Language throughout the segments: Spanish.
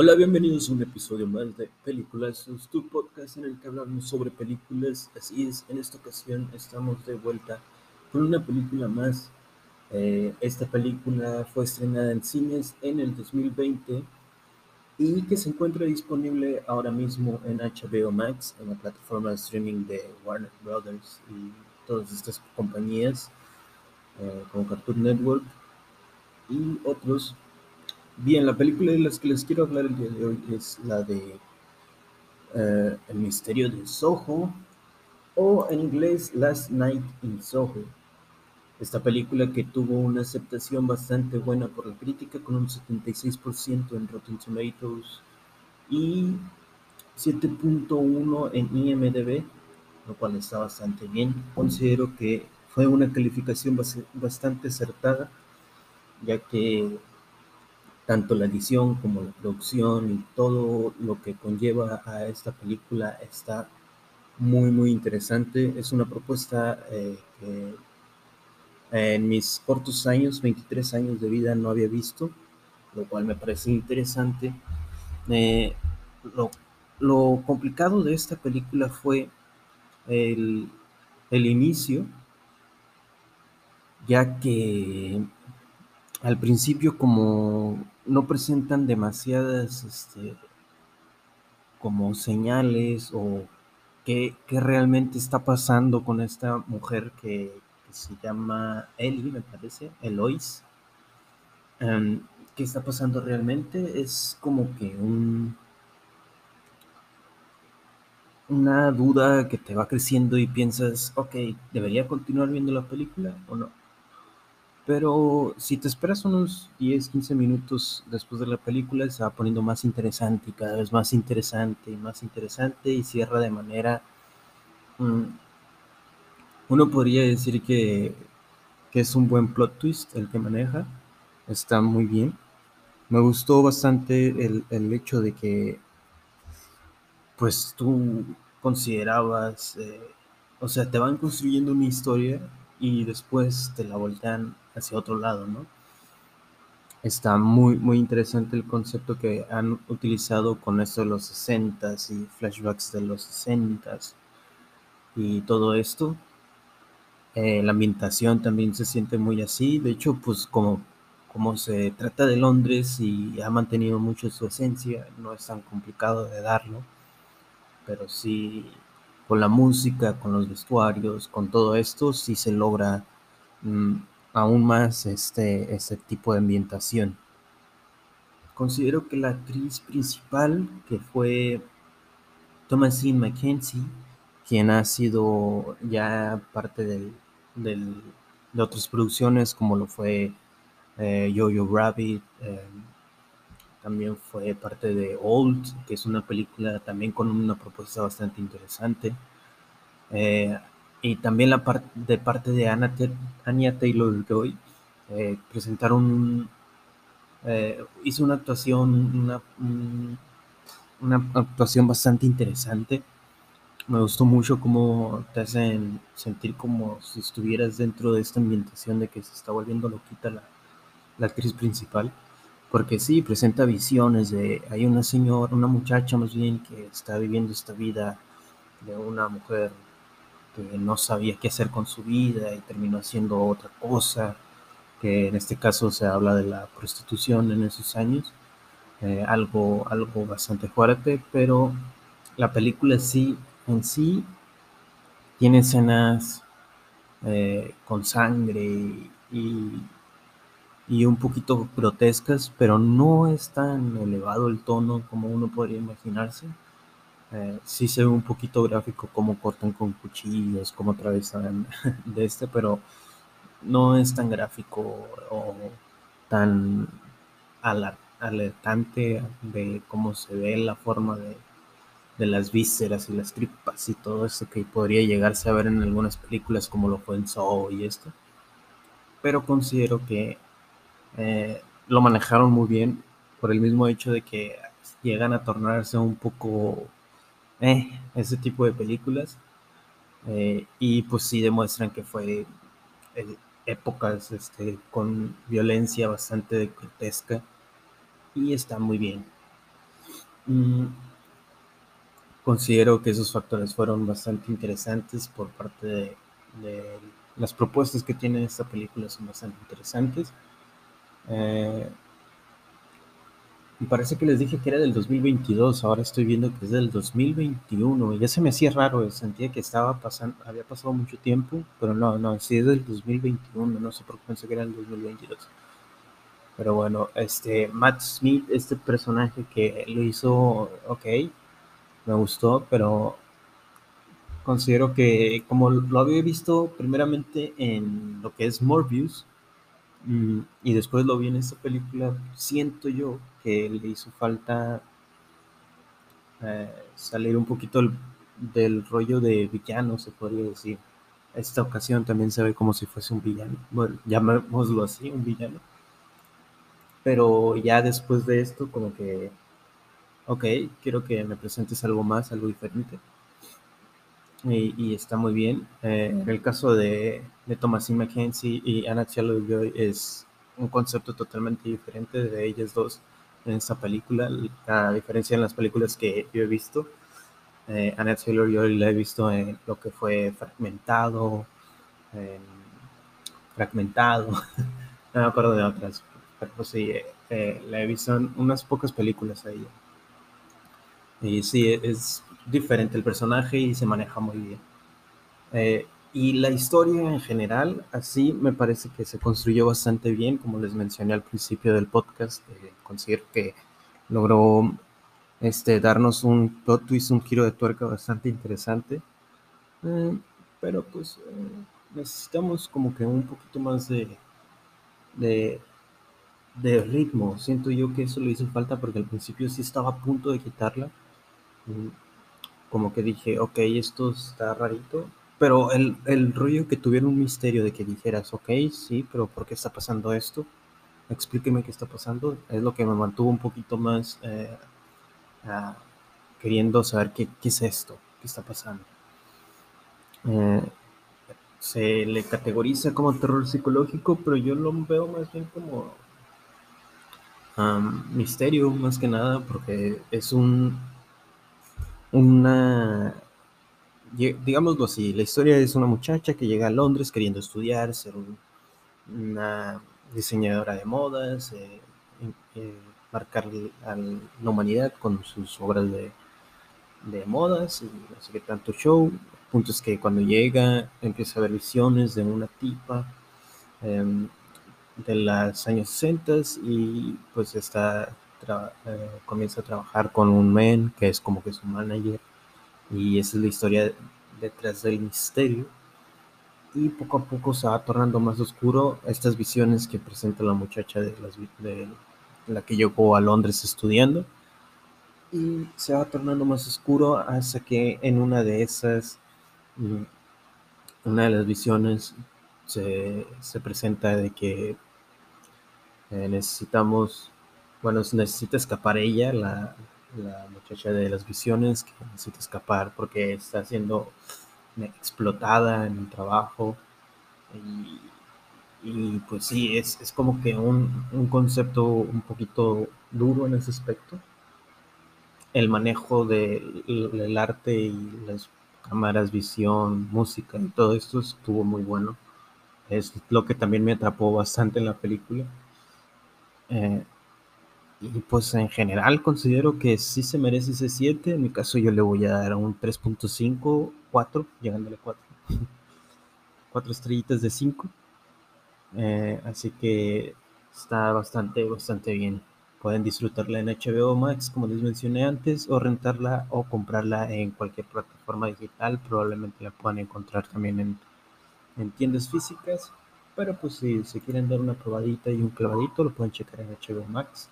Hola, bienvenidos a un episodio más de Películas, tu podcast en el que hablamos sobre películas. Así es, en esta ocasión estamos de vuelta con una película más. Eh, esta película fue estrenada en cines en el 2020 y que se encuentra disponible ahora mismo en HBO Max, en la plataforma de streaming de Warner Brothers y todas estas compañías eh, como Cartoon Network y otros Bien, la película de las que les quiero hablar el día de hoy es la de eh, El misterio de Soho o en inglés Last Night in Soho. Esta película que tuvo una aceptación bastante buena por la crítica con un 76% en Rotten Tomatoes y 7.1 en IMDb, lo cual está bastante bien. Considero que fue una calificación bastante acertada, ya que tanto la edición como la producción y todo lo que conlleva a esta película está muy muy interesante. Es una propuesta eh, que en mis cortos años, 23 años de vida, no había visto, lo cual me parece interesante. Eh, lo, lo, complicado de esta película fue el, el inicio, ya que al principio como no presentan demasiadas este, como señales o qué, realmente está pasando con esta mujer que, se llama Ellie, me parece, Eloise. Em, ¿Qué está pasando realmente? Es como que un, una duda que te va creciendo y piensas, ok, ¿debería continuar viendo la película o no? Pero si te esperas unos 10, 15 minutos después de la película, se va poniendo más interesante y cada vez más interesante y más interesante y cierra de manera... Mm, uno podría decir que, que es un buen plot twist el que maneja. Está muy bien. Me gustó bastante el, el hecho de que pues tú considerabas, eh, o sea, te van construyendo una historia y después te la voltean hacia otro lado, ¿no? Está muy, muy interesante el concepto que han utilizado con esto de los 60 y flashbacks de los 60 y todo esto. Eh, la ambientación también se siente muy así. De hecho, pues como, como se trata de Londres y ha mantenido mucho su esencia, no es tan complicado de darlo. Pero sí, con la música, con los vestuarios, con todo esto, sí se logra mm, aún más este, este tipo de ambientación. Considero que la actriz principal, que fue Thomasine Mackenzie, quien ha sido ya parte del, de otras producciones como lo fue eh, Jojo Rabbit, eh, también fue parte de Old, que es una película también con una propuesta bastante interesante. Eh, y también la parte de parte de Anna Anya Taylor Joy eh, presentaron eh, hizo una actuación una, una actuación bastante interesante. Me gustó mucho cómo te hacen sentir como si estuvieras dentro de esta ambientación de que se está volviendo loquita la, la actriz principal porque sí presenta visiones de hay una señora una muchacha más bien que está viviendo esta vida de una mujer no sabía qué hacer con su vida y terminó haciendo otra cosa, que en este caso se habla de la prostitución en esos años, eh, algo, algo bastante fuerte, pero la película sí, en sí tiene escenas eh, con sangre y, y un poquito grotescas, pero no es tan elevado el tono como uno podría imaginarse. Eh, sí se ve un poquito gráfico cómo cortan con cuchillos, cómo atravesan de este, pero no es tan gráfico o tan alertante de cómo se ve la forma de, de, las vísceras y las tripas y todo eso que podría llegarse a ver en algunas películas como lo fue en Saw y esto. Pero considero que eh, lo manejaron muy bien por el mismo hecho de que llegan a tornarse un poco ese tipo de películas. Eh, y pues sí demuestran que fue eh, épocas este, con violencia bastante grotesca y está muy bien. Mm, considero que esos factores fueron bastante interesantes por parte de, de las propuestas que tiene esta película son bastante interesantes. Eh, me parece que les dije que era del 2022, ahora estoy viendo que es del 2021. Ya se me hacía raro, sentía que estaba pasando, había pasado mucho tiempo, pero no, no, sí es del 2021, no sé por qué pensé que era el 2022. Pero bueno, este Matt Smith, este personaje que lo hizo, ok, me gustó, pero considero que como lo había visto primeramente en lo que es Morbius, y después lo vi en esta película, siento yo que le hizo falta eh, salir un poquito del, rollo de villano, se podría decir. Esta ocasión también se ve como si fuese un villano, bueno, llamémoslo así, un villano. Pero ya después de esto, como que, ok, quiero que me presentes algo más, algo diferente. Y, está muy bien. Eh, en el caso de, de Thomasine McKenzie y Anna Taylor-Joy es un concepto totalmente diferente de ellas dos en esta película, a diferencia en las películas que yo he visto. Eh, Annette Taylor yo la he visto en lo que fue Fragmentado, Fragmentado, no me acuerdo de otras, pero sí, eh, la he visto en unas pocas películas a ella. Y sí, es diferente el personaje y se maneja muy bien. Eh, y la historia en general, así me parece que se construyó bastante bien, como les mencioné al principio del podcast. Eh, considero que logró este, darnos un plot twist, un giro de tuerca bastante interesante. Eh, pero pues eh, necesitamos como que un poquito más de, de, de, ritmo. Siento yo que eso le hizo falta porque al principio sí estaba a punto de quitarla. Como que dije, ok, esto está rarito, pero el, el rollo que tuviera un misterio de que dijeras, ok, sí, pero ¿por qué está pasando esto? Explíqueme qué está pasando. Es lo que me mantuvo un poquito más eh, queriendo saber qué, qué, es esto, qué está pasando. Eh, se le categoriza como terror psicológico, pero yo lo veo más bien como misterio, más que nada, porque es un una digámoslo así, la historia es una muchacha que llega a Londres queriendo estudiar, ser una diseñadora de modas, eh, eh, marcar a la humanidad con sus obras de, de modas y no sé tanto show. El punto es que cuando llega empieza a ver visiones de una tipa em, de los años 60 y pues está eh, comienza a trabajar con un men que es como que su manager y esa es la historia detrás del misterio. Y poco a poco se va tornando más oscuro estas visiones que presenta la muchacha de, la que llegó a Londres estudiando. Y se va tornando más oscuro hasta que en una de esas, mm, una de las visiones se, presenta de que eh, necesitamos, bueno, necesita escapar ella, la, la muchacha de las visiones que necesita escapar porque está siendo explotada en el trabajo. Y, pues sí, es, es como que un, un, concepto un poquito duro en ese aspecto. El manejo del arte y las cámaras, visión, música y todo esto estuvo muy bueno. Es lo que también me atrapó bastante en la película. Eh, y pues en general considero que sí se merece ese 7. En mi caso yo le voy a dar un 3.5, 4, llegándole a 4. 4 estrellitas de 5. Eh, así que está bastante, bastante bien. Pueden disfrutarla en HBO Max, como les mencioné antes, o rentarla o comprarla en cualquier plataforma digital. Probablemente la puedan encontrar también en, en tiendas físicas. Pero pues si se quieren dar una probadita y un clavadito, lo pueden checar en HBO Max.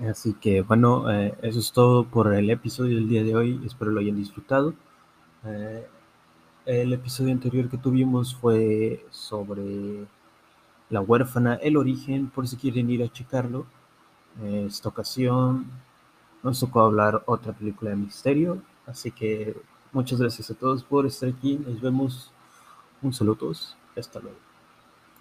Así que bueno, eh, eso es todo por el episodio del día de hoy. Espero lo hayan disfrutado. Eh, el episodio anterior que tuvimos fue sobre la huérfana, el origen, por si quieren ir a checarlo. Eh, esta ocasión nos tocó hablar otra película de misterio. Así que muchas gracias a todos por estar aquí. Nos vemos. Un saludo a todos. Hasta luego.